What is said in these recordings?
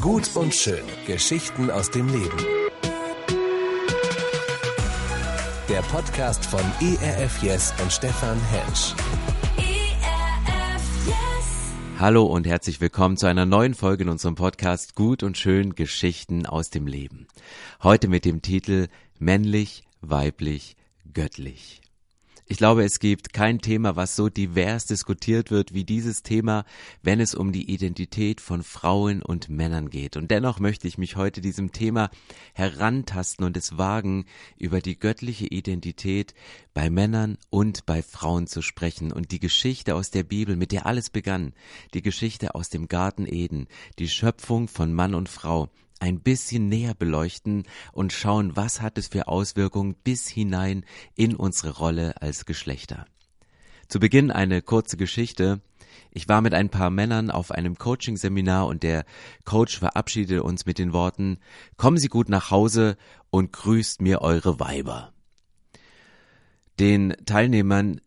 Gut und schön. Geschichten aus dem Leben. Der Podcast von ERF Yes und Stefan Hensch. ERF Yes. Hallo und herzlich willkommen zu einer neuen Folge in unserem Podcast Gut und schön Geschichten aus dem Leben. Heute mit dem Titel Männlich, weiblich, göttlich. Ich glaube, es gibt kein Thema, was so divers diskutiert wird wie dieses Thema, wenn es um die Identität von Frauen und Männern geht. Und dennoch möchte ich mich heute diesem Thema herantasten und es wagen, über die göttliche Identität bei Männern und bei Frauen zu sprechen und die Geschichte aus der Bibel, mit der alles begann, die Geschichte aus dem Garten Eden, die Schöpfung von Mann und Frau, ein bisschen näher beleuchten und schauen, was hat es für Auswirkungen bis hinein in unsere Rolle als Geschlechter. Zu Beginn eine kurze Geschichte. Ich war mit ein paar Männern auf einem Coaching-Seminar und der Coach verabschiedete uns mit den Worten, kommen Sie gut nach Hause und grüßt mir eure Weiber. Den Teilnehmern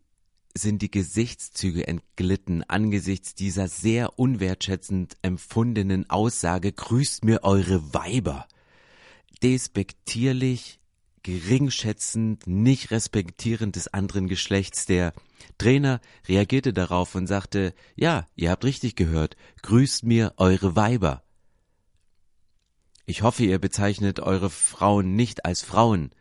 sind die Gesichtszüge entglitten angesichts dieser sehr unwertschätzend empfundenen Aussage, grüßt mir eure Weiber. Despektierlich, geringschätzend, nicht respektierend des anderen Geschlechts. Der Trainer reagierte darauf und sagte, ja, ihr habt richtig gehört, grüßt mir eure Weiber. Ich hoffe, ihr bezeichnet eure Frauen nicht als Frauen,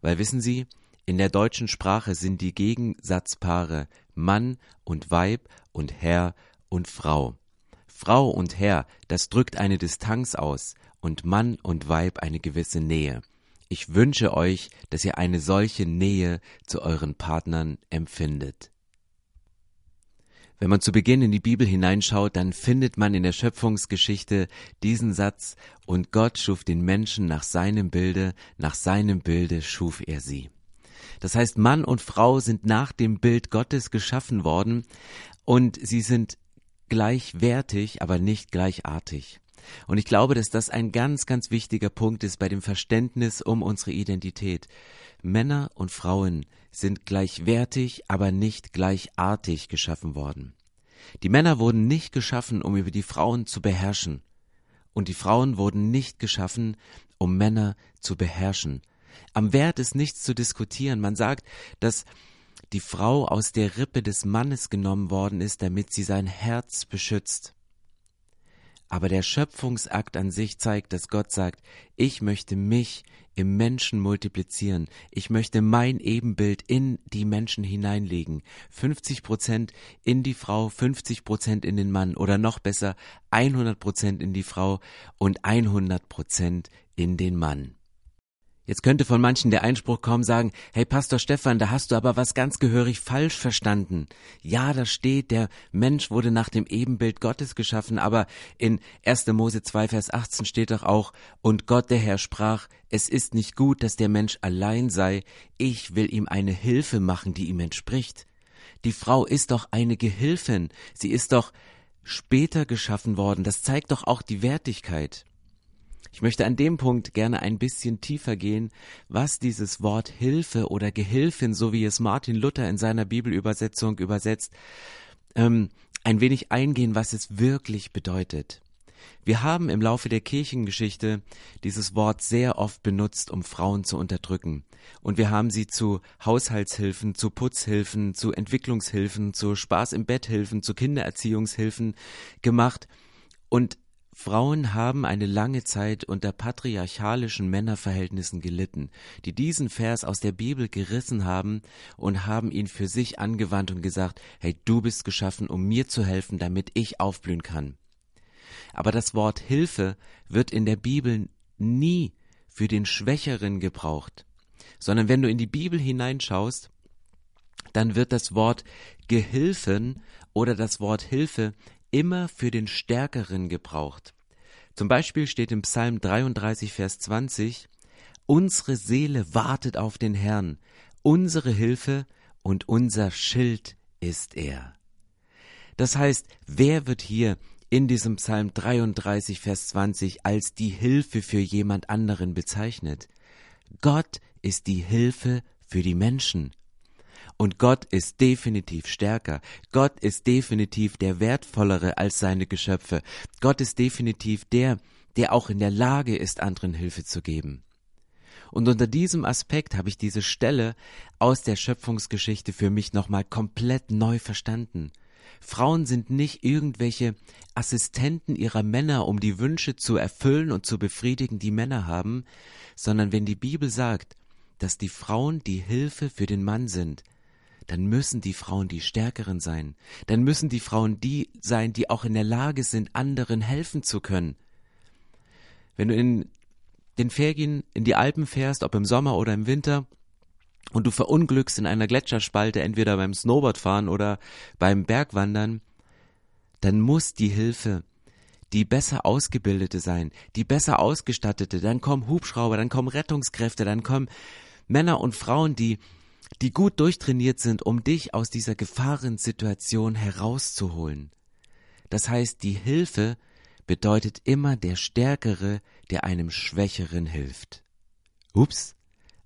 weil wissen Sie, in der deutschen Sprache sind die Gegensatzpaare Mann und Weib und Herr und Frau. Frau und Herr, das drückt eine Distanz aus und Mann und Weib eine gewisse Nähe. Ich wünsche euch, dass ihr eine solche Nähe zu euren Partnern empfindet. Wenn man zu Beginn in die Bibel hineinschaut, dann findet man in der Schöpfungsgeschichte diesen Satz, und Gott schuf den Menschen nach seinem Bilde, nach seinem Bilde schuf er sie. Das heißt, Mann und Frau sind nach dem Bild Gottes geschaffen worden und sie sind gleichwertig, aber nicht gleichartig. Und ich glaube, dass das ein ganz, ganz wichtiger Punkt ist bei dem Verständnis um unsere Identität. Männer und Frauen sind gleichwertig, aber nicht gleichartig geschaffen worden. Die Männer wurden nicht geschaffen, um über die Frauen zu beherrschen. Und die Frauen wurden nicht geschaffen, um Männer zu beherrschen. Am Wert ist nichts zu diskutieren. Man sagt, dass die Frau aus der Rippe des Mannes genommen worden ist, damit sie sein Herz beschützt. Aber der Schöpfungsakt an sich zeigt, dass Gott sagt, ich möchte mich im Menschen multiplizieren. Ich möchte mein Ebenbild in die Menschen hineinlegen. 50 Prozent in die Frau, 50 Prozent in den Mann oder noch besser 100 Prozent in die Frau und 100 Prozent in den Mann. Jetzt könnte von manchen der Einspruch kommen, sagen, hey Pastor Stefan, da hast du aber was ganz gehörig falsch verstanden. Ja, da steht, der Mensch wurde nach dem Ebenbild Gottes geschaffen, aber in 1. Mose 2, Vers 18 steht doch auch, und Gott der Herr sprach, es ist nicht gut, dass der Mensch allein sei, ich will ihm eine Hilfe machen, die ihm entspricht. Die Frau ist doch eine Gehilfin, sie ist doch später geschaffen worden, das zeigt doch auch die Wertigkeit. Ich möchte an dem Punkt gerne ein bisschen tiefer gehen, was dieses Wort Hilfe oder Gehilfin, so wie es Martin Luther in seiner Bibelübersetzung übersetzt, ähm, ein wenig eingehen, was es wirklich bedeutet. Wir haben im Laufe der Kirchengeschichte dieses Wort sehr oft benutzt, um Frauen zu unterdrücken. Und wir haben sie zu Haushaltshilfen, zu Putzhilfen, zu Entwicklungshilfen, zu Spaß im Betthilfen, zu Kindererziehungshilfen gemacht. Und Frauen haben eine lange Zeit unter patriarchalischen Männerverhältnissen gelitten, die diesen Vers aus der Bibel gerissen haben und haben ihn für sich angewandt und gesagt, hey, du bist geschaffen, um mir zu helfen, damit ich aufblühen kann. Aber das Wort Hilfe wird in der Bibel nie für den Schwächeren gebraucht, sondern wenn du in die Bibel hineinschaust, dann wird das Wort Gehilfen oder das Wort Hilfe immer für den Stärkeren gebraucht. Zum Beispiel steht im Psalm 33, Vers 20, Unsere Seele wartet auf den Herrn, unsere Hilfe und unser Schild ist er. Das heißt, wer wird hier in diesem Psalm 33, Vers 20 als die Hilfe für jemand anderen bezeichnet? Gott ist die Hilfe für die Menschen. Und Gott ist definitiv stärker. Gott ist definitiv der wertvollere als seine Geschöpfe. Gott ist definitiv der, der auch in der Lage ist, anderen Hilfe zu geben. Und unter diesem Aspekt habe ich diese Stelle aus der Schöpfungsgeschichte für mich nochmal komplett neu verstanden. Frauen sind nicht irgendwelche Assistenten ihrer Männer, um die Wünsche zu erfüllen und zu befriedigen, die Männer haben, sondern wenn die Bibel sagt, dass die Frauen die Hilfe für den Mann sind, dann müssen die Frauen die Stärkeren sein, dann müssen die Frauen die sein, die auch in der Lage sind, anderen helfen zu können. Wenn du in den Ferien in die Alpen fährst, ob im Sommer oder im Winter, und du verunglückst in einer Gletscherspalte, entweder beim Snowboardfahren oder beim Bergwandern, dann muss die Hilfe die besser ausgebildete sein, die besser ausgestattete, dann kommen Hubschrauber, dann kommen Rettungskräfte, dann kommen Männer und Frauen, die die gut durchtrainiert sind, um dich aus dieser Gefahrensituation herauszuholen. Das heißt, die Hilfe bedeutet immer der Stärkere, der einem Schwächeren hilft. Ups,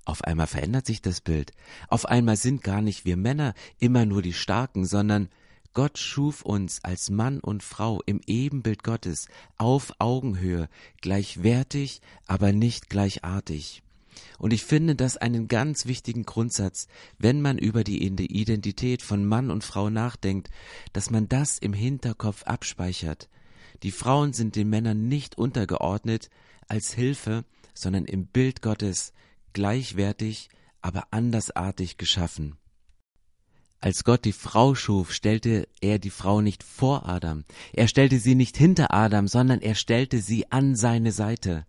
auf einmal verändert sich das Bild. Auf einmal sind gar nicht wir Männer immer nur die Starken, sondern Gott schuf uns als Mann und Frau im Ebenbild Gottes auf Augenhöhe, gleichwertig, aber nicht gleichartig. Und ich finde das einen ganz wichtigen Grundsatz, wenn man über die Identität von Mann und Frau nachdenkt, dass man das im Hinterkopf abspeichert. Die Frauen sind den Männern nicht untergeordnet als Hilfe, sondern im Bild Gottes gleichwertig, aber andersartig geschaffen. Als Gott die Frau schuf, stellte er die Frau nicht vor Adam, er stellte sie nicht hinter Adam, sondern er stellte sie an seine Seite,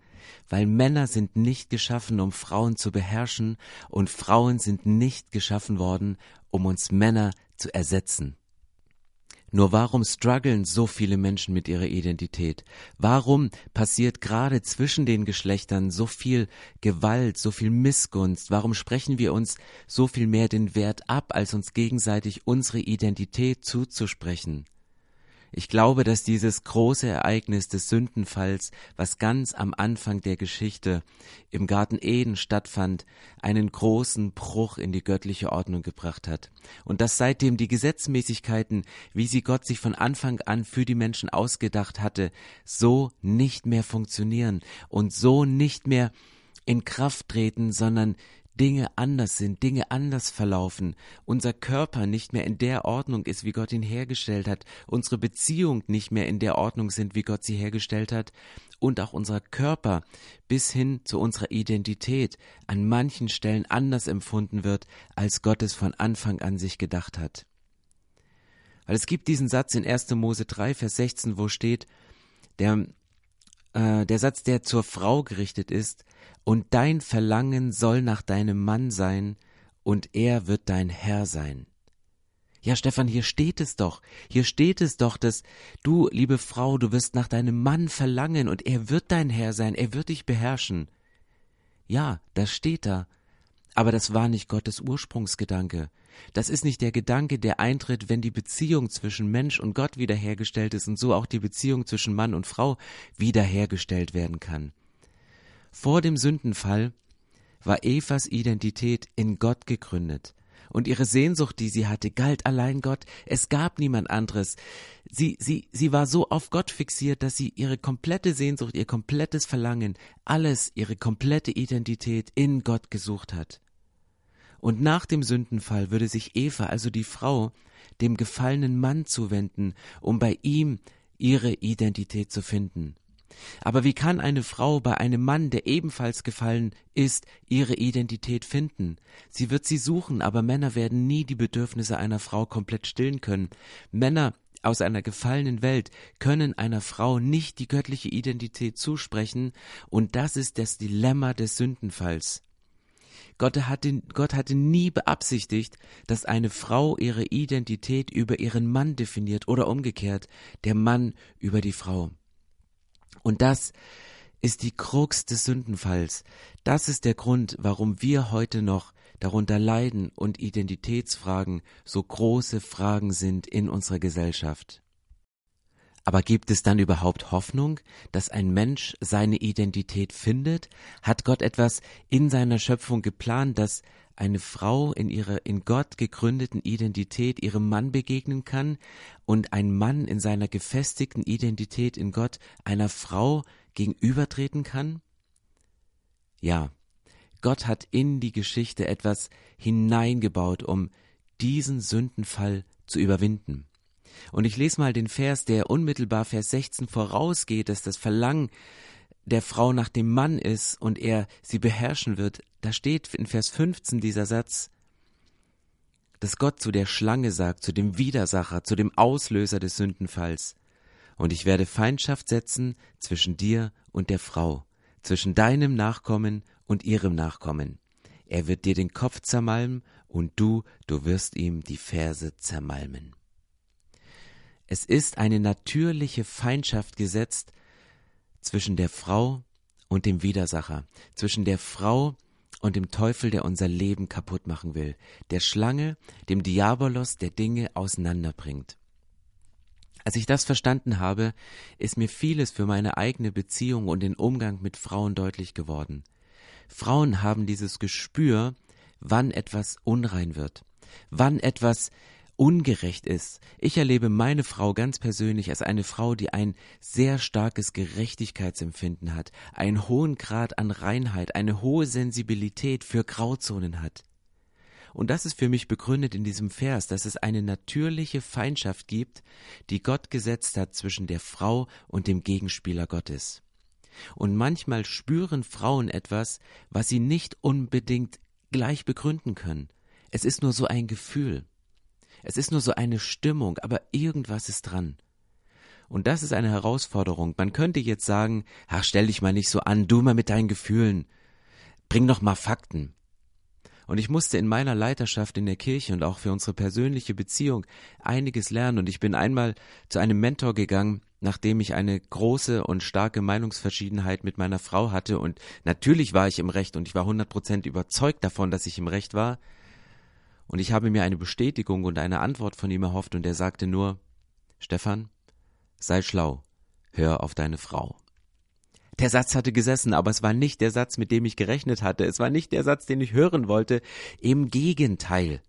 weil Männer sind nicht geschaffen, um Frauen zu beherrschen, und Frauen sind nicht geschaffen worden, um uns Männer zu ersetzen. Nur warum strugglen so viele Menschen mit ihrer Identität? Warum passiert gerade zwischen den Geschlechtern so viel Gewalt, so viel Missgunst? Warum sprechen wir uns so viel mehr den Wert ab, als uns gegenseitig unsere Identität zuzusprechen? Ich glaube, dass dieses große Ereignis des Sündenfalls, was ganz am Anfang der Geschichte im Garten Eden stattfand, einen großen Bruch in die göttliche Ordnung gebracht hat. Und dass seitdem die Gesetzmäßigkeiten, wie sie Gott sich von Anfang an für die Menschen ausgedacht hatte, so nicht mehr funktionieren und so nicht mehr in Kraft treten, sondern Dinge anders sind, Dinge anders verlaufen, unser Körper nicht mehr in der Ordnung ist, wie Gott ihn hergestellt hat, unsere Beziehung nicht mehr in der Ordnung sind, wie Gott sie hergestellt hat, und auch unser Körper bis hin zu unserer Identität an manchen Stellen anders empfunden wird, als Gott es von Anfang an sich gedacht hat. Weil es gibt diesen Satz in 1. Mose 3, Vers 16, wo steht, der, äh, der Satz, der zur Frau gerichtet ist, und dein Verlangen soll nach deinem Mann sein, und er wird dein Herr sein. Ja, Stefan, hier steht es doch, hier steht es doch, dass du, liebe Frau, du wirst nach deinem Mann verlangen, und er wird dein Herr sein, er wird dich beherrschen. Ja, das steht da, aber das war nicht Gottes Ursprungsgedanke. Das ist nicht der Gedanke, der eintritt, wenn die Beziehung zwischen Mensch und Gott wiederhergestellt ist und so auch die Beziehung zwischen Mann und Frau wiederhergestellt werden kann. Vor dem Sündenfall war Evas Identität in Gott gegründet. Und ihre Sehnsucht, die sie hatte, galt allein Gott. Es gab niemand anderes. Sie, sie, sie war so auf Gott fixiert, dass sie ihre komplette Sehnsucht, ihr komplettes Verlangen, alles, ihre komplette Identität in Gott gesucht hat. Und nach dem Sündenfall würde sich Eva, also die Frau, dem gefallenen Mann zuwenden, um bei ihm ihre Identität zu finden. Aber wie kann eine Frau bei einem Mann, der ebenfalls gefallen ist, ihre Identität finden? Sie wird sie suchen, aber Männer werden nie die Bedürfnisse einer Frau komplett stillen können. Männer aus einer gefallenen Welt können einer Frau nicht die göttliche Identität zusprechen, und das ist das Dilemma des Sündenfalls. Gott hatte, Gott hatte nie beabsichtigt, dass eine Frau ihre Identität über ihren Mann definiert oder umgekehrt, der Mann über die Frau. Und das ist die Krux des Sündenfalls. Das ist der Grund, warum wir heute noch darunter leiden und Identitätsfragen so große Fragen sind in unserer Gesellschaft. Aber gibt es dann überhaupt Hoffnung, dass ein Mensch seine Identität findet? Hat Gott etwas in seiner Schöpfung geplant, dass eine Frau in ihrer in Gott gegründeten Identität ihrem Mann begegnen kann und ein Mann in seiner gefestigten Identität in Gott einer Frau gegenübertreten kann? Ja, Gott hat in die Geschichte etwas hineingebaut, um diesen Sündenfall zu überwinden. Und ich lese mal den Vers, der unmittelbar Vers 16 vorausgeht, dass das Verlangen der Frau nach dem Mann ist und er sie beherrschen wird. Da steht in Vers 15 dieser Satz, dass Gott zu der Schlange sagt, zu dem Widersacher, zu dem Auslöser des Sündenfalls. Und ich werde Feindschaft setzen zwischen dir und der Frau, zwischen deinem Nachkommen und ihrem Nachkommen. Er wird dir den Kopf zermalmen und du, du wirst ihm die Ferse zermalmen. Es ist eine natürliche Feindschaft gesetzt zwischen der Frau und dem Widersacher, zwischen der Frau und dem Teufel, der unser Leben kaputt machen will, der Schlange, dem Diabolos, der Dinge auseinanderbringt. Als ich das verstanden habe, ist mir vieles für meine eigene Beziehung und den Umgang mit Frauen deutlich geworden. Frauen haben dieses Gespür, wann etwas unrein wird, wann etwas ungerecht ist. Ich erlebe meine Frau ganz persönlich als eine Frau, die ein sehr starkes Gerechtigkeitsempfinden hat, einen hohen Grad an Reinheit, eine hohe Sensibilität für Grauzonen hat. Und das ist für mich begründet in diesem Vers, dass es eine natürliche Feindschaft gibt, die Gott gesetzt hat zwischen der Frau und dem Gegenspieler Gottes. Und manchmal spüren Frauen etwas, was sie nicht unbedingt gleich begründen können. Es ist nur so ein Gefühl. Es ist nur so eine Stimmung, aber irgendwas ist dran. Und das ist eine Herausforderung. Man könnte jetzt sagen, ach, stell dich mal nicht so an, du mal mit deinen Gefühlen. Bring doch mal Fakten. Und ich musste in meiner Leiterschaft in der Kirche und auch für unsere persönliche Beziehung einiges lernen. Und ich bin einmal zu einem Mentor gegangen, nachdem ich eine große und starke Meinungsverschiedenheit mit meiner Frau hatte. Und natürlich war ich im Recht und ich war hundert Prozent überzeugt davon, dass ich im Recht war. Und ich habe mir eine Bestätigung und eine Antwort von ihm erhofft und er sagte nur, Stefan, sei schlau, hör auf deine Frau. Der Satz hatte gesessen, aber es war nicht der Satz, mit dem ich gerechnet hatte. Es war nicht der Satz, den ich hören wollte. Im Gegenteil.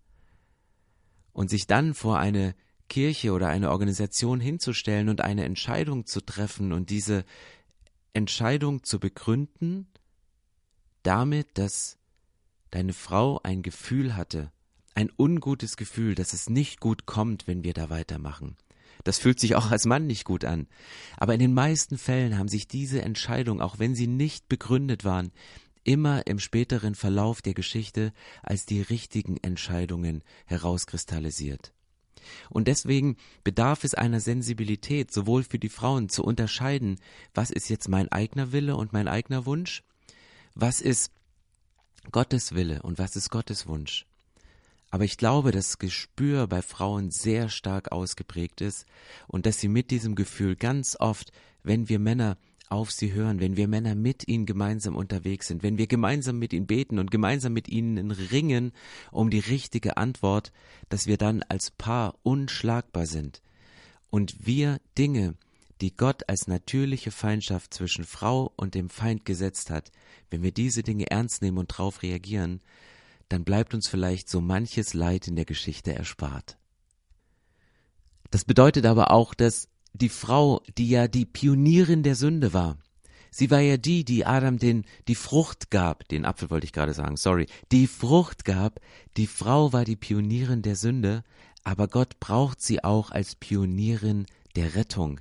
Und sich dann vor eine Kirche oder eine Organisation hinzustellen und eine Entscheidung zu treffen und diese Entscheidung zu begründen, damit, dass deine Frau ein Gefühl hatte, ein ungutes Gefühl, dass es nicht gut kommt, wenn wir da weitermachen. Das fühlt sich auch als Mann nicht gut an. Aber in den meisten Fällen haben sich diese Entscheidungen, auch wenn sie nicht begründet waren, immer im späteren Verlauf der Geschichte als die richtigen Entscheidungen herauskristallisiert. Und deswegen bedarf es einer Sensibilität, sowohl für die Frauen zu unterscheiden, was ist jetzt mein eigener Wille und mein eigener Wunsch, was ist Gottes Wille und was ist Gottes Wunsch. Aber ich glaube, dass Gespür bei Frauen sehr stark ausgeprägt ist und dass sie mit diesem Gefühl ganz oft, wenn wir Männer auf sie hören, wenn wir Männer mit ihnen gemeinsam unterwegs sind, wenn wir gemeinsam mit ihnen beten und gemeinsam mit ihnen ringen um die richtige Antwort, dass wir dann als Paar unschlagbar sind. Und wir Dinge, die Gott als natürliche Feindschaft zwischen Frau und dem Feind gesetzt hat, wenn wir diese Dinge ernst nehmen und darauf reagieren, dann bleibt uns vielleicht so manches Leid in der Geschichte erspart. Das bedeutet aber auch, dass die Frau, die ja die Pionierin der Sünde war, sie war ja die, die Adam den, die Frucht gab, den Apfel wollte ich gerade sagen, sorry, die Frucht gab, die Frau war die Pionierin der Sünde, aber Gott braucht sie auch als Pionierin der Rettung.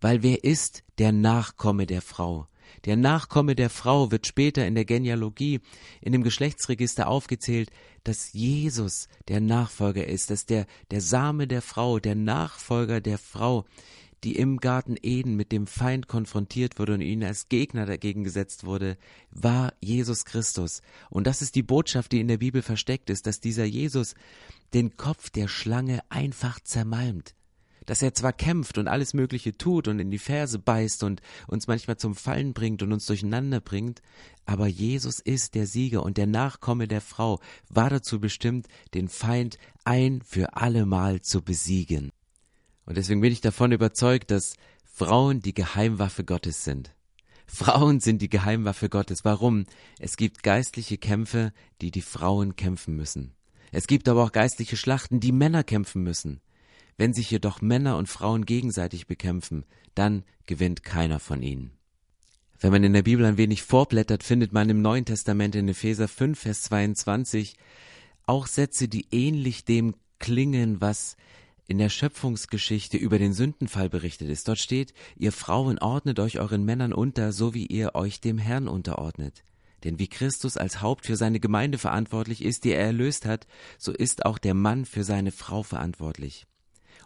Weil wer ist der Nachkomme der Frau? Der Nachkomme der Frau wird später in der Genealogie, in dem Geschlechtsregister aufgezählt, dass Jesus der Nachfolger ist, dass der, der Same der Frau, der Nachfolger der Frau, die im Garten Eden mit dem Feind konfrontiert wurde und ihnen als Gegner dagegen gesetzt wurde, war Jesus Christus. Und das ist die Botschaft, die in der Bibel versteckt ist, dass dieser Jesus den Kopf der Schlange einfach zermalmt dass er zwar kämpft und alles Mögliche tut und in die Ferse beißt und uns manchmal zum Fallen bringt und uns durcheinander bringt, aber Jesus ist der Sieger und der Nachkomme der Frau war dazu bestimmt, den Feind ein für allemal zu besiegen. Und deswegen bin ich davon überzeugt, dass Frauen die Geheimwaffe Gottes sind. Frauen sind die Geheimwaffe Gottes. Warum? Es gibt geistliche Kämpfe, die die Frauen kämpfen müssen. Es gibt aber auch geistliche Schlachten, die Männer kämpfen müssen. Wenn sich jedoch Männer und Frauen gegenseitig bekämpfen, dann gewinnt keiner von ihnen. Wenn man in der Bibel ein wenig vorblättert, findet man im Neuen Testament in Epheser 5, Vers 22 auch Sätze, die ähnlich dem klingen, was in der Schöpfungsgeschichte über den Sündenfall berichtet ist. Dort steht, ihr Frauen ordnet euch euren Männern unter, so wie ihr euch dem Herrn unterordnet. Denn wie Christus als Haupt für seine Gemeinde verantwortlich ist, die er erlöst hat, so ist auch der Mann für seine Frau verantwortlich.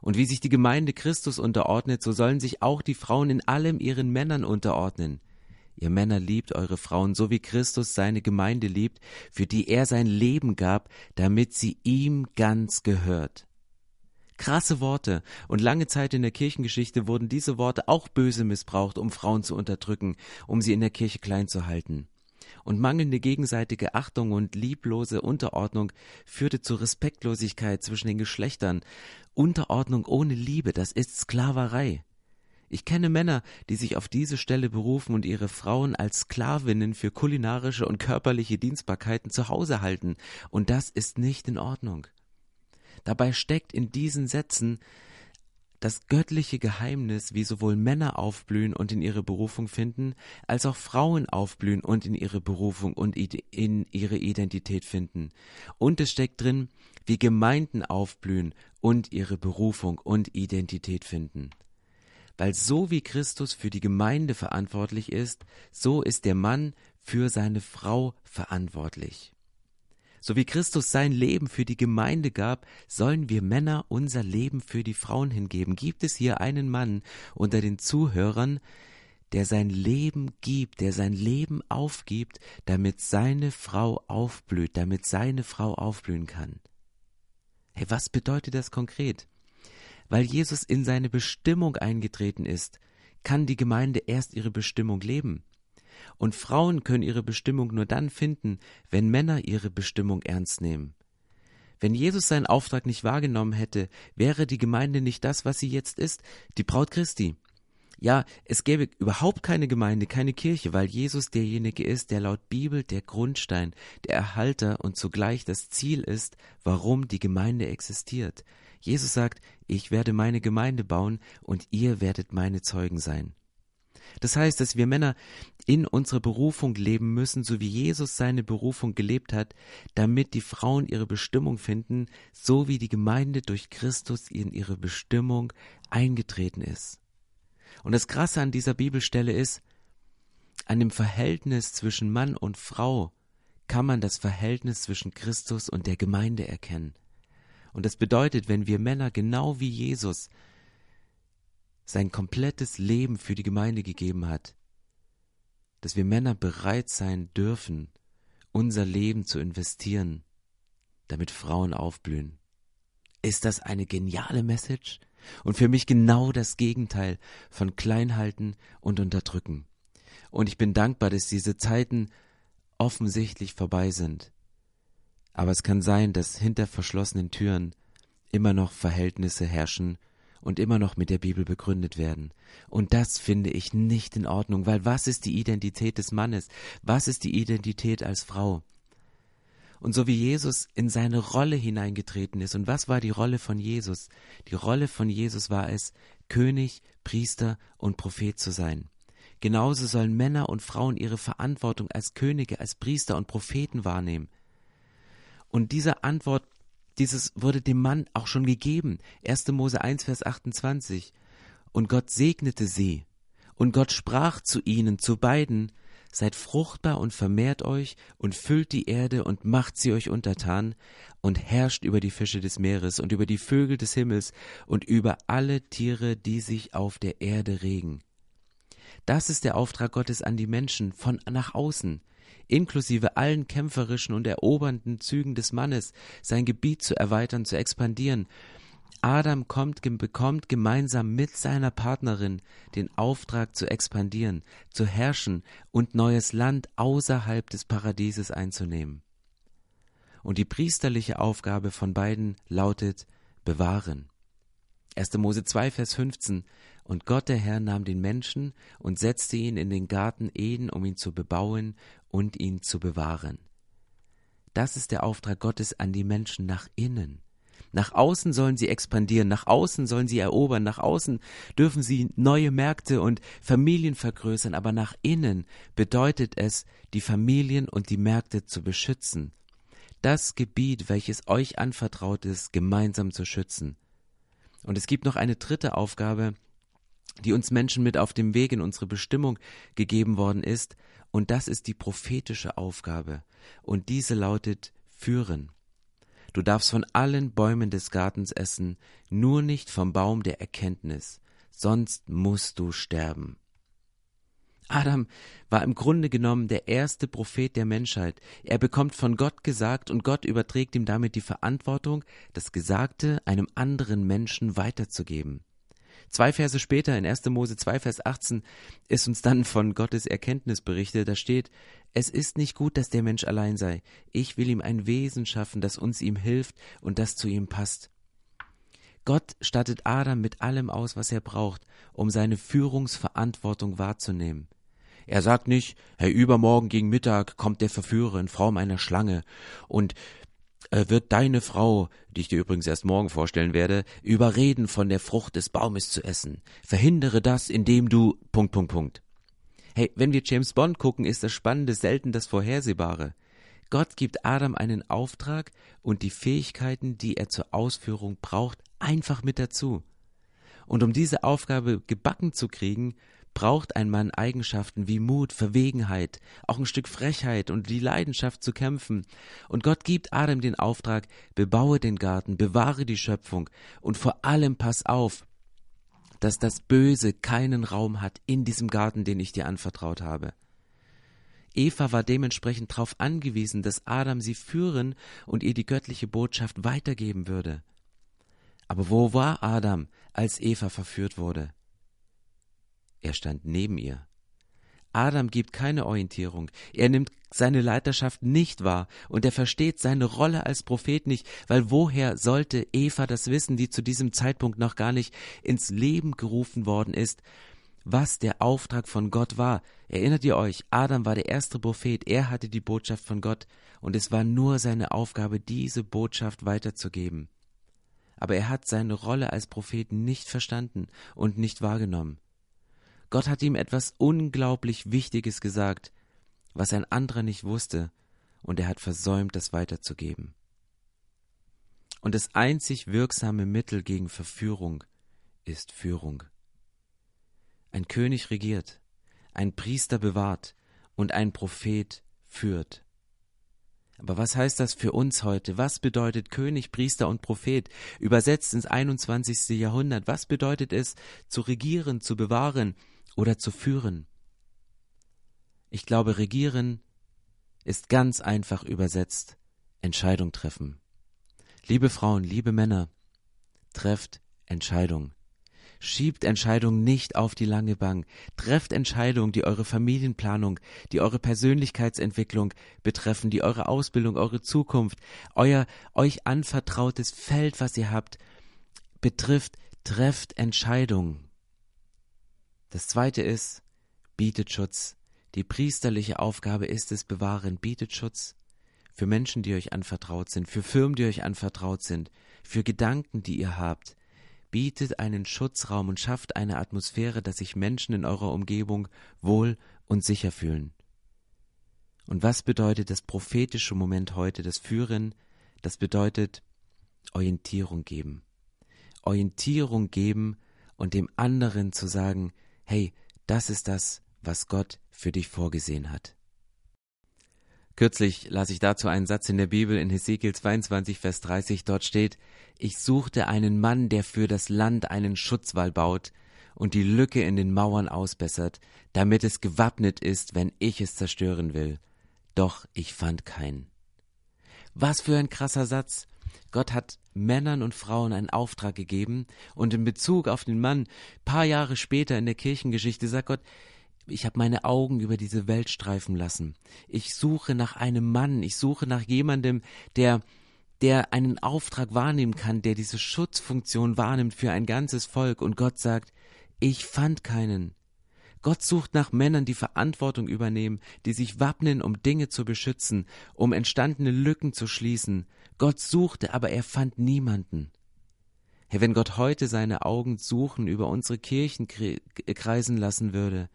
Und wie sich die Gemeinde Christus unterordnet, so sollen sich auch die Frauen in allem ihren Männern unterordnen. Ihr Männer liebt eure Frauen, so wie Christus seine Gemeinde liebt, für die er sein Leben gab, damit sie ihm ganz gehört. Krasse Worte. Und lange Zeit in der Kirchengeschichte wurden diese Worte auch böse missbraucht, um Frauen zu unterdrücken, um sie in der Kirche klein zu halten. Und mangelnde gegenseitige Achtung und lieblose Unterordnung führte zu Respektlosigkeit zwischen den Geschlechtern. Unterordnung ohne Liebe, das ist Sklaverei. Ich kenne Männer, die sich auf diese Stelle berufen und ihre Frauen als Sklavinnen für kulinarische und körperliche Dienstbarkeiten zu Hause halten, und das ist nicht in Ordnung. Dabei steckt in diesen Sätzen das göttliche Geheimnis, wie sowohl Männer aufblühen und in ihre Berufung finden, als auch Frauen aufblühen und in ihre Berufung und in ihre Identität finden. Und es steckt drin, wie Gemeinden aufblühen und ihre Berufung und Identität finden. Weil so wie Christus für die Gemeinde verantwortlich ist, so ist der Mann für seine Frau verantwortlich. So wie Christus sein Leben für die Gemeinde gab, sollen wir Männer unser Leben für die Frauen hingeben. Gibt es hier einen Mann unter den Zuhörern, der sein Leben gibt, der sein Leben aufgibt, damit seine Frau aufblüht, damit seine Frau aufblühen kann? Hey, was bedeutet das konkret? Weil Jesus in seine Bestimmung eingetreten ist, kann die Gemeinde erst ihre Bestimmung leben. Und Frauen können ihre Bestimmung nur dann finden, wenn Männer ihre Bestimmung ernst nehmen. Wenn Jesus seinen Auftrag nicht wahrgenommen hätte, wäre die Gemeinde nicht das, was sie jetzt ist, die Braut Christi. Ja, es gäbe überhaupt keine Gemeinde, keine Kirche, weil Jesus derjenige ist, der laut Bibel der Grundstein, der Erhalter und zugleich das Ziel ist, warum die Gemeinde existiert. Jesus sagt, ich werde meine Gemeinde bauen und ihr werdet meine Zeugen sein. Das heißt, dass wir Männer in unsere Berufung leben müssen, so wie Jesus seine Berufung gelebt hat, damit die Frauen ihre Bestimmung finden, so wie die Gemeinde durch Christus in ihre Bestimmung eingetreten ist. Und das Krasse an dieser Bibelstelle ist, an dem Verhältnis zwischen Mann und Frau kann man das Verhältnis zwischen Christus und der Gemeinde erkennen. Und das bedeutet, wenn wir Männer genau wie Jesus sein komplettes Leben für die Gemeinde gegeben hat, dass wir Männer bereit sein dürfen, unser Leben zu investieren, damit Frauen aufblühen. Ist das eine geniale Message? Und für mich genau das Gegenteil von Kleinhalten und Unterdrücken. Und ich bin dankbar, dass diese Zeiten offensichtlich vorbei sind. Aber es kann sein, dass hinter verschlossenen Türen immer noch Verhältnisse herrschen, und immer noch mit der Bibel begründet werden. Und das finde ich nicht in Ordnung, weil was ist die Identität des Mannes? Was ist die Identität als Frau? Und so wie Jesus in seine Rolle hineingetreten ist, und was war die Rolle von Jesus? Die Rolle von Jesus war es, König, Priester und Prophet zu sein. Genauso sollen Männer und Frauen ihre Verantwortung als Könige, als Priester und Propheten wahrnehmen. Und diese Antwort dieses wurde dem Mann auch schon gegeben. 1. Mose 1, Vers 28. Und Gott segnete sie. Und Gott sprach zu ihnen, zu beiden, Seid fruchtbar und vermehrt euch und füllt die Erde und macht sie euch untertan und herrscht über die Fische des Meeres und über die Vögel des Himmels und über alle Tiere, die sich auf der Erde regen. Das ist der Auftrag Gottes an die Menschen von nach außen inklusive allen kämpferischen und erobernden Zügen des Mannes, sein Gebiet zu erweitern, zu expandieren. Adam kommt, bekommt gemeinsam mit seiner Partnerin den Auftrag zu expandieren, zu herrschen und neues Land außerhalb des Paradieses einzunehmen. Und die priesterliche Aufgabe von beiden lautet bewahren. 1. Mose 2, Vers 15. Und Gott der Herr nahm den Menschen und setzte ihn in den Garten Eden, um ihn zu bebauen und ihn zu bewahren. Das ist der Auftrag Gottes an die Menschen nach innen. Nach außen sollen sie expandieren, nach außen sollen sie erobern, nach außen dürfen sie neue Märkte und Familien vergrößern, aber nach innen bedeutet es, die Familien und die Märkte zu beschützen. Das Gebiet, welches euch anvertraut ist, gemeinsam zu schützen. Und es gibt noch eine dritte Aufgabe, die uns Menschen mit auf dem Weg in unsere Bestimmung gegeben worden ist, und das ist die prophetische Aufgabe. Und diese lautet führen. Du darfst von allen Bäumen des Gartens essen, nur nicht vom Baum der Erkenntnis, sonst musst du sterben. Adam war im Grunde genommen der erste Prophet der Menschheit. Er bekommt von Gott gesagt und Gott überträgt ihm damit die Verantwortung, das Gesagte einem anderen Menschen weiterzugeben. Zwei Verse später, in 1. Mose 2, Vers 18, ist uns dann von Gottes Erkenntnis berichtet. Da steht, es ist nicht gut, dass der Mensch allein sei. Ich will ihm ein Wesen schaffen, das uns ihm hilft und das zu ihm passt. Gott stattet Adam mit allem aus, was er braucht, um seine Führungsverantwortung wahrzunehmen. Er sagt nicht, hey, übermorgen gegen Mittag kommt der Verführer in Form einer Schlange und wird deine Frau, die ich dir übrigens erst morgen vorstellen werde, überreden, von der Frucht des Baumes zu essen. Verhindere das, indem du. Punkt, Punkt, Punkt. Hey, wenn wir James Bond gucken, ist das Spannende selten das Vorhersehbare. Gott gibt Adam einen Auftrag und die Fähigkeiten, die er zur Ausführung braucht, einfach mit dazu. Und um diese Aufgabe gebacken zu kriegen, braucht ein Mann Eigenschaften wie Mut, Verwegenheit, auch ein Stück Frechheit und die Leidenschaft zu kämpfen. Und Gott gibt Adam den Auftrag, bebaue den Garten, bewahre die Schöpfung und vor allem pass auf, dass das Böse keinen Raum hat in diesem Garten, den ich dir anvertraut habe. Eva war dementsprechend darauf angewiesen, dass Adam sie führen und ihr die göttliche Botschaft weitergeben würde. Aber wo war Adam, als Eva verführt wurde? Er stand neben ihr. Adam gibt keine Orientierung. Er nimmt seine Leiterschaft nicht wahr und er versteht seine Rolle als Prophet nicht, weil woher sollte Eva das wissen, die zu diesem Zeitpunkt noch gar nicht ins Leben gerufen worden ist, was der Auftrag von Gott war. Erinnert ihr euch, Adam war der erste Prophet, er hatte die Botschaft von Gott und es war nur seine Aufgabe, diese Botschaft weiterzugeben. Aber er hat seine Rolle als Prophet nicht verstanden und nicht wahrgenommen. Gott hat ihm etwas unglaublich Wichtiges gesagt, was ein anderer nicht wusste, und er hat versäumt, das weiterzugeben. Und das einzig wirksame Mittel gegen Verführung ist Führung. Ein König regiert, ein Priester bewahrt und ein Prophet führt. Aber was heißt das für uns heute? Was bedeutet König, Priester und Prophet? Übersetzt ins 21. Jahrhundert. Was bedeutet es, zu regieren, zu bewahren, oder zu führen. Ich glaube, regieren ist ganz einfach übersetzt Entscheidung treffen. Liebe Frauen, liebe Männer, trefft Entscheidung. Schiebt Entscheidungen nicht auf die lange Bank. Trefft Entscheidungen, die eure Familienplanung, die eure Persönlichkeitsentwicklung betreffen, die eure Ausbildung, eure Zukunft, euer euch anvertrautes Feld, was ihr habt, betrifft. Trefft Entscheidungen. Das zweite ist, bietet Schutz. Die priesterliche Aufgabe ist es, bewahren, bietet Schutz. Für Menschen, die euch anvertraut sind, für Firmen, die euch anvertraut sind, für Gedanken, die ihr habt. Bietet einen Schutzraum und schafft eine Atmosphäre, dass sich Menschen in eurer Umgebung wohl und sicher fühlen. Und was bedeutet das prophetische Moment heute, das Führen? Das bedeutet Orientierung geben. Orientierung geben und dem anderen zu sagen, hey, das ist das, was Gott für dich vorgesehen hat. Kürzlich las ich dazu einen Satz in der Bibel in Hesekiel 22, Vers 30. Dort steht, ich suchte einen Mann, der für das Land einen Schutzwall baut und die Lücke in den Mauern ausbessert, damit es gewappnet ist, wenn ich es zerstören will. Doch ich fand keinen. Was für ein krasser Satz. Gott hat Männern und Frauen einen Auftrag gegeben und in Bezug auf den Mann, paar Jahre später in der Kirchengeschichte, sagt Gott, ich habe meine Augen über diese Welt streifen lassen. Ich suche nach einem Mann, ich suche nach jemandem, der der einen Auftrag wahrnehmen kann, der diese Schutzfunktion wahrnimmt für ein ganzes Volk und Gott sagt, ich fand keinen. Gott sucht nach Männern, die Verantwortung übernehmen, die sich wappnen, um Dinge zu beschützen, um entstandene Lücken zu schließen. Gott suchte, aber er fand niemanden. Herr, wenn Gott heute seine Augen suchen über unsere Kirchen kreisen lassen würde,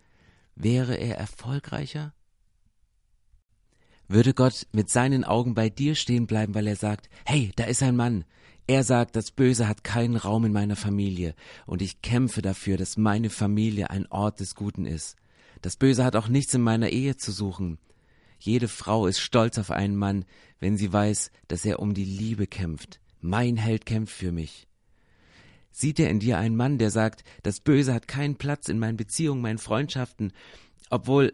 wäre er erfolgreicher? Würde Gott mit seinen Augen bei dir stehen bleiben, weil er sagt, hey, da ist ein Mann. Er sagt, das Böse hat keinen Raum in meiner Familie und ich kämpfe dafür, dass meine Familie ein Ort des Guten ist. Das Böse hat auch nichts in meiner Ehe zu suchen. Jede Frau ist stolz auf einen Mann, wenn sie weiß, dass er um die Liebe kämpft. Mein Held kämpft für mich. Sieht er in dir einen Mann, der sagt, das Böse hat keinen Platz in meinen Beziehungen, meinen Freundschaften, obwohl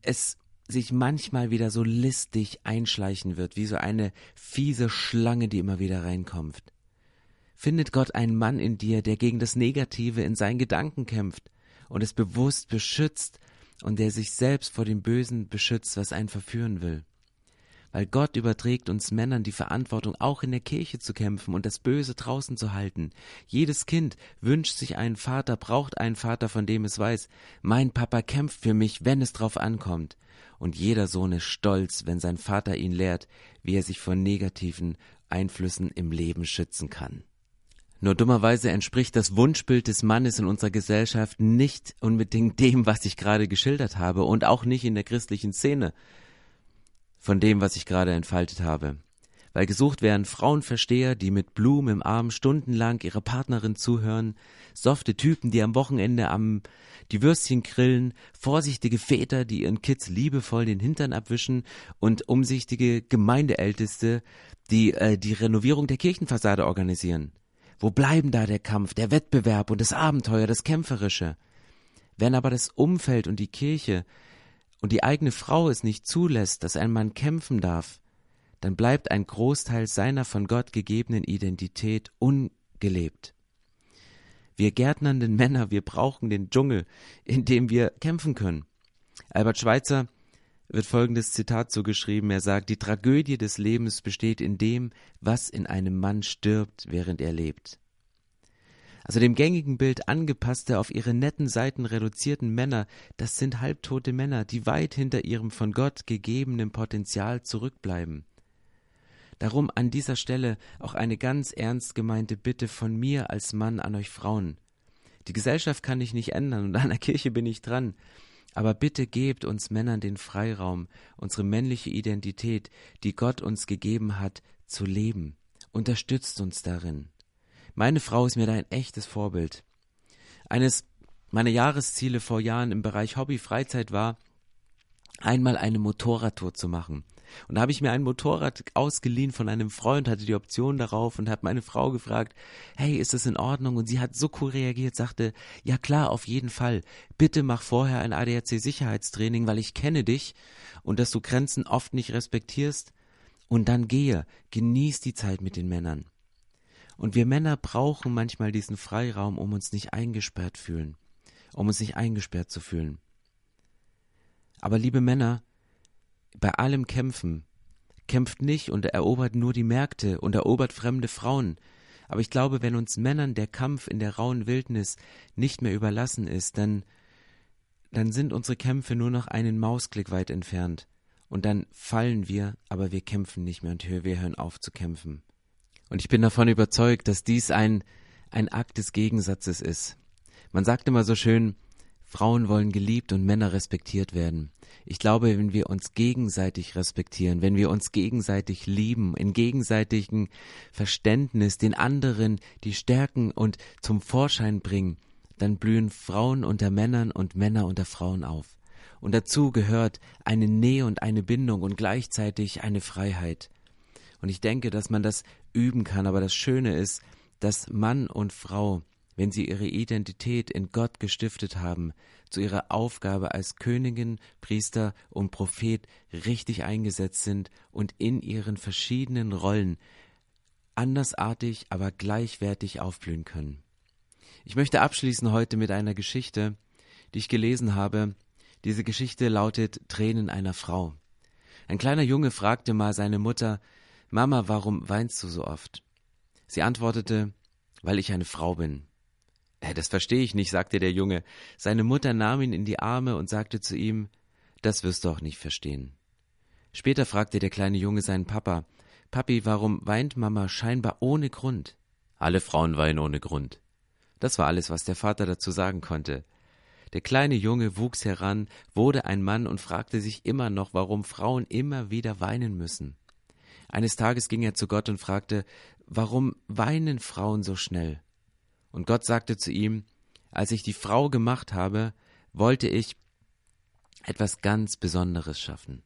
es sich manchmal wieder so listig einschleichen wird, wie so eine fiese Schlange, die immer wieder reinkommt. Findet Gott einen Mann in dir, der gegen das Negative in seinen Gedanken kämpft und es bewusst beschützt und der sich selbst vor dem Bösen beschützt, was einen verführen will weil Gott überträgt uns Männern die Verantwortung, auch in der Kirche zu kämpfen und das Böse draußen zu halten. Jedes Kind wünscht sich einen Vater, braucht einen Vater, von dem es weiß, mein Papa kämpft für mich, wenn es drauf ankommt. Und jeder Sohn ist stolz, wenn sein Vater ihn lehrt, wie er sich vor negativen Einflüssen im Leben schützen kann. Nur dummerweise entspricht das Wunschbild des Mannes in unserer Gesellschaft nicht unbedingt dem, was ich gerade geschildert habe und auch nicht in der christlichen Szene von dem, was ich gerade entfaltet habe. Weil gesucht werden Frauenversteher, die mit Blumen im Arm stundenlang ihrer Partnerin zuhören, softe Typen, die am Wochenende am die Würstchen grillen, vorsichtige Väter, die ihren Kids liebevoll den Hintern abwischen und umsichtige Gemeindeälteste, die äh, die Renovierung der Kirchenfassade organisieren. Wo bleiben da der Kampf, der Wettbewerb und das Abenteuer, das Kämpferische? Wenn aber das Umfeld und die Kirche und die eigene Frau es nicht zulässt, dass ein Mann kämpfen darf, dann bleibt ein Großteil seiner von Gott gegebenen Identität ungelebt. Wir gärtnernden Männer, wir brauchen den Dschungel, in dem wir kämpfen können. Albert Schweitzer wird folgendes Zitat zugeschrieben. Er sagt, die Tragödie des Lebens besteht in dem, was in einem Mann stirbt, während er lebt also dem gängigen Bild angepasste, auf ihre netten Seiten reduzierten Männer, das sind halbtote Männer, die weit hinter ihrem von Gott gegebenen Potenzial zurückbleiben. Darum an dieser Stelle auch eine ganz ernst gemeinte Bitte von mir als Mann an euch Frauen. Die Gesellschaft kann ich nicht ändern und an der Kirche bin ich dran. Aber bitte gebt uns Männern den Freiraum, unsere männliche Identität, die Gott uns gegeben hat, zu leben. Unterstützt uns darin. Meine Frau ist mir da ein echtes Vorbild. Eines meiner Jahresziele vor Jahren im Bereich Hobby Freizeit war, einmal eine Motorradtour zu machen. Und da habe ich mir ein Motorrad ausgeliehen von einem Freund, hatte die Option darauf und habe meine Frau gefragt, hey, ist das in Ordnung? Und sie hat so cool reagiert, sagte, ja klar, auf jeden Fall. Bitte mach vorher ein ADAC-Sicherheitstraining, weil ich kenne dich und dass du Grenzen oft nicht respektierst. Und dann gehe, genieß die Zeit mit den Männern. Und wir Männer brauchen manchmal diesen Freiraum, um uns nicht eingesperrt fühlen, um uns nicht eingesperrt zu fühlen. Aber liebe Männer, bei allem Kämpfen, kämpft nicht und erobert nur die Märkte und erobert fremde Frauen. Aber ich glaube, wenn uns Männern der Kampf in der rauen Wildnis nicht mehr überlassen ist, dann, dann sind unsere Kämpfe nur noch einen Mausklick weit entfernt. Und dann fallen wir, aber wir kämpfen nicht mehr und wir hören auf zu kämpfen. Und ich bin davon überzeugt, dass dies ein, ein Akt des Gegensatzes ist. Man sagt immer so schön, Frauen wollen geliebt und Männer respektiert werden. Ich glaube, wenn wir uns gegenseitig respektieren, wenn wir uns gegenseitig lieben, in gegenseitigem Verständnis den anderen die Stärken und zum Vorschein bringen, dann blühen Frauen unter Männern und Männer unter Frauen auf. Und dazu gehört eine Nähe und eine Bindung und gleichzeitig eine Freiheit. Und ich denke, dass man das üben kann. Aber das Schöne ist, dass Mann und Frau, wenn sie ihre Identität in Gott gestiftet haben, zu ihrer Aufgabe als Königin, Priester und Prophet richtig eingesetzt sind und in ihren verschiedenen Rollen andersartig, aber gleichwertig aufblühen können. Ich möchte abschließen heute mit einer Geschichte, die ich gelesen habe. Diese Geschichte lautet Tränen einer Frau. Ein kleiner Junge fragte mal seine Mutter, Mama, warum weinst du so oft? Sie antwortete, weil ich eine Frau bin. Äh, das verstehe ich nicht, sagte der Junge. Seine Mutter nahm ihn in die Arme und sagte zu ihm, das wirst du auch nicht verstehen. Später fragte der kleine Junge seinen Papa, Papi, warum weint Mama scheinbar ohne Grund? Alle Frauen weinen ohne Grund. Das war alles, was der Vater dazu sagen konnte. Der kleine Junge wuchs heran, wurde ein Mann und fragte sich immer noch, warum Frauen immer wieder weinen müssen. Eines Tages ging er zu Gott und fragte, warum weinen Frauen so schnell? Und Gott sagte zu ihm, als ich die Frau gemacht habe, wollte ich etwas ganz Besonderes schaffen.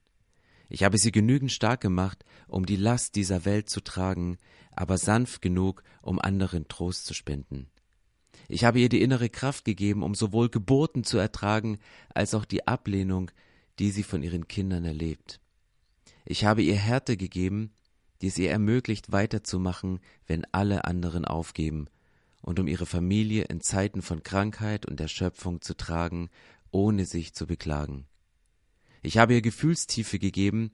Ich habe sie genügend stark gemacht, um die Last dieser Welt zu tragen, aber sanft genug, um anderen Trost zu spenden. Ich habe ihr die innere Kraft gegeben, um sowohl Geburten zu ertragen, als auch die Ablehnung, die sie von ihren Kindern erlebt. Ich habe ihr Härte gegeben, die es ihr ermöglicht, weiterzumachen, wenn alle anderen aufgeben, und um ihre Familie in Zeiten von Krankheit und Erschöpfung zu tragen, ohne sich zu beklagen. Ich habe ihr Gefühlstiefe gegeben,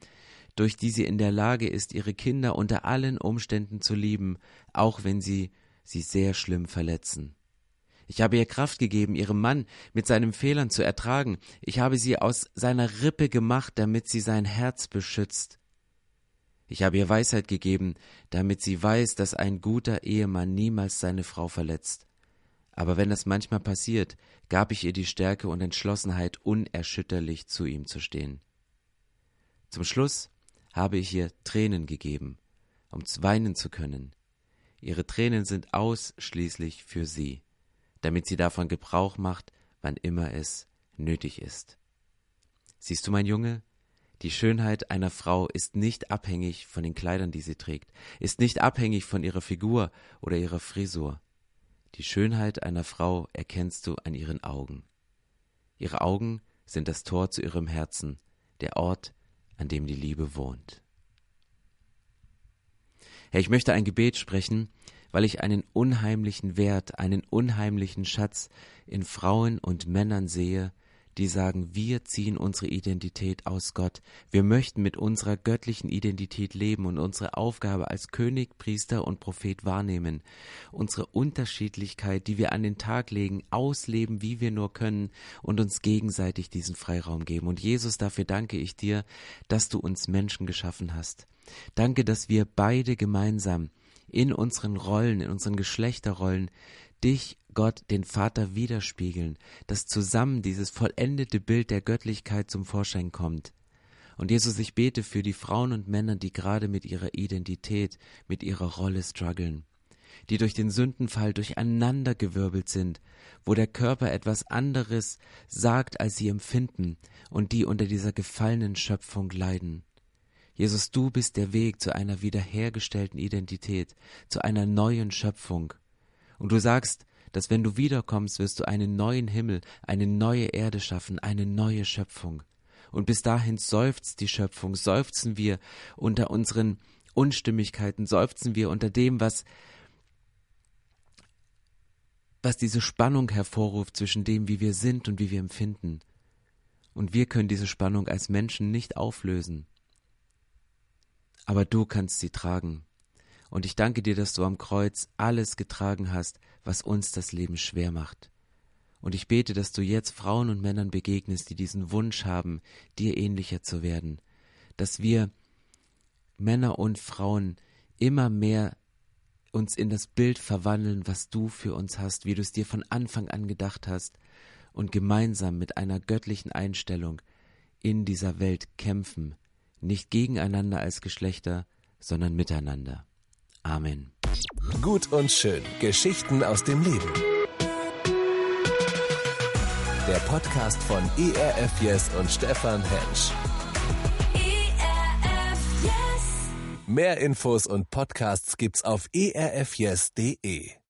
durch die sie in der Lage ist, ihre Kinder unter allen Umständen zu lieben, auch wenn sie sie sehr schlimm verletzen. Ich habe ihr Kraft gegeben, ihrem Mann mit seinen Fehlern zu ertragen. Ich habe sie aus seiner Rippe gemacht, damit sie sein Herz beschützt. Ich habe ihr Weisheit gegeben, damit sie weiß, dass ein guter Ehemann niemals seine Frau verletzt. Aber wenn das manchmal passiert, gab ich ihr die Stärke und Entschlossenheit, unerschütterlich zu ihm zu stehen. Zum Schluss habe ich ihr Tränen gegeben, um weinen zu können. Ihre Tränen sind ausschließlich für sie damit sie davon Gebrauch macht, wann immer es nötig ist. Siehst du, mein Junge, die Schönheit einer Frau ist nicht abhängig von den Kleidern, die sie trägt, ist nicht abhängig von ihrer Figur oder ihrer Frisur. Die Schönheit einer Frau erkennst du an ihren Augen. Ihre Augen sind das Tor zu ihrem Herzen, der Ort, an dem die Liebe wohnt. Herr, ich möchte ein Gebet sprechen, weil ich einen unheimlichen Wert, einen unheimlichen Schatz in Frauen und Männern sehe, die sagen, wir ziehen unsere Identität aus Gott. Wir möchten mit unserer göttlichen Identität leben und unsere Aufgabe als König, Priester und Prophet wahrnehmen. Unsere Unterschiedlichkeit, die wir an den Tag legen, ausleben, wie wir nur können und uns gegenseitig diesen Freiraum geben. Und Jesus, dafür danke ich dir, dass du uns Menschen geschaffen hast. Danke, dass wir beide gemeinsam in unseren Rollen, in unseren Geschlechterrollen, dich, Gott, den Vater widerspiegeln, dass zusammen dieses vollendete Bild der Göttlichkeit zum Vorschein kommt. Und Jesus, ich bete für die Frauen und Männer, die gerade mit ihrer Identität, mit ihrer Rolle strugglen, die durch den Sündenfall durcheinandergewirbelt sind, wo der Körper etwas anderes sagt, als sie empfinden, und die unter dieser gefallenen Schöpfung leiden. Jesus, du bist der Weg zu einer wiederhergestellten Identität, zu einer neuen Schöpfung. Und du sagst, dass wenn du wiederkommst, wirst du einen neuen Himmel, eine neue Erde schaffen, eine neue Schöpfung. Und bis dahin seufzt die Schöpfung, seufzen wir unter unseren Unstimmigkeiten, seufzen wir unter dem, was was diese Spannung hervorruft zwischen dem, wie wir sind und wie wir empfinden. Und wir können diese Spannung als Menschen nicht auflösen aber du kannst sie tragen. Und ich danke dir, dass du am Kreuz alles getragen hast, was uns das Leben schwer macht. Und ich bete, dass du jetzt Frauen und Männern begegnest, die diesen Wunsch haben, dir ähnlicher zu werden, dass wir Männer und Frauen immer mehr uns in das Bild verwandeln, was du für uns hast, wie du es dir von Anfang an gedacht hast, und gemeinsam mit einer göttlichen Einstellung in dieser Welt kämpfen, nicht gegeneinander als Geschlechter, sondern miteinander. Amen. Gut und schön. Geschichten aus dem Leben. Der Podcast von ERF Yes und Stefan Hensch. ERF Yes. Mehr Infos und Podcasts gibt's auf erfyes.de.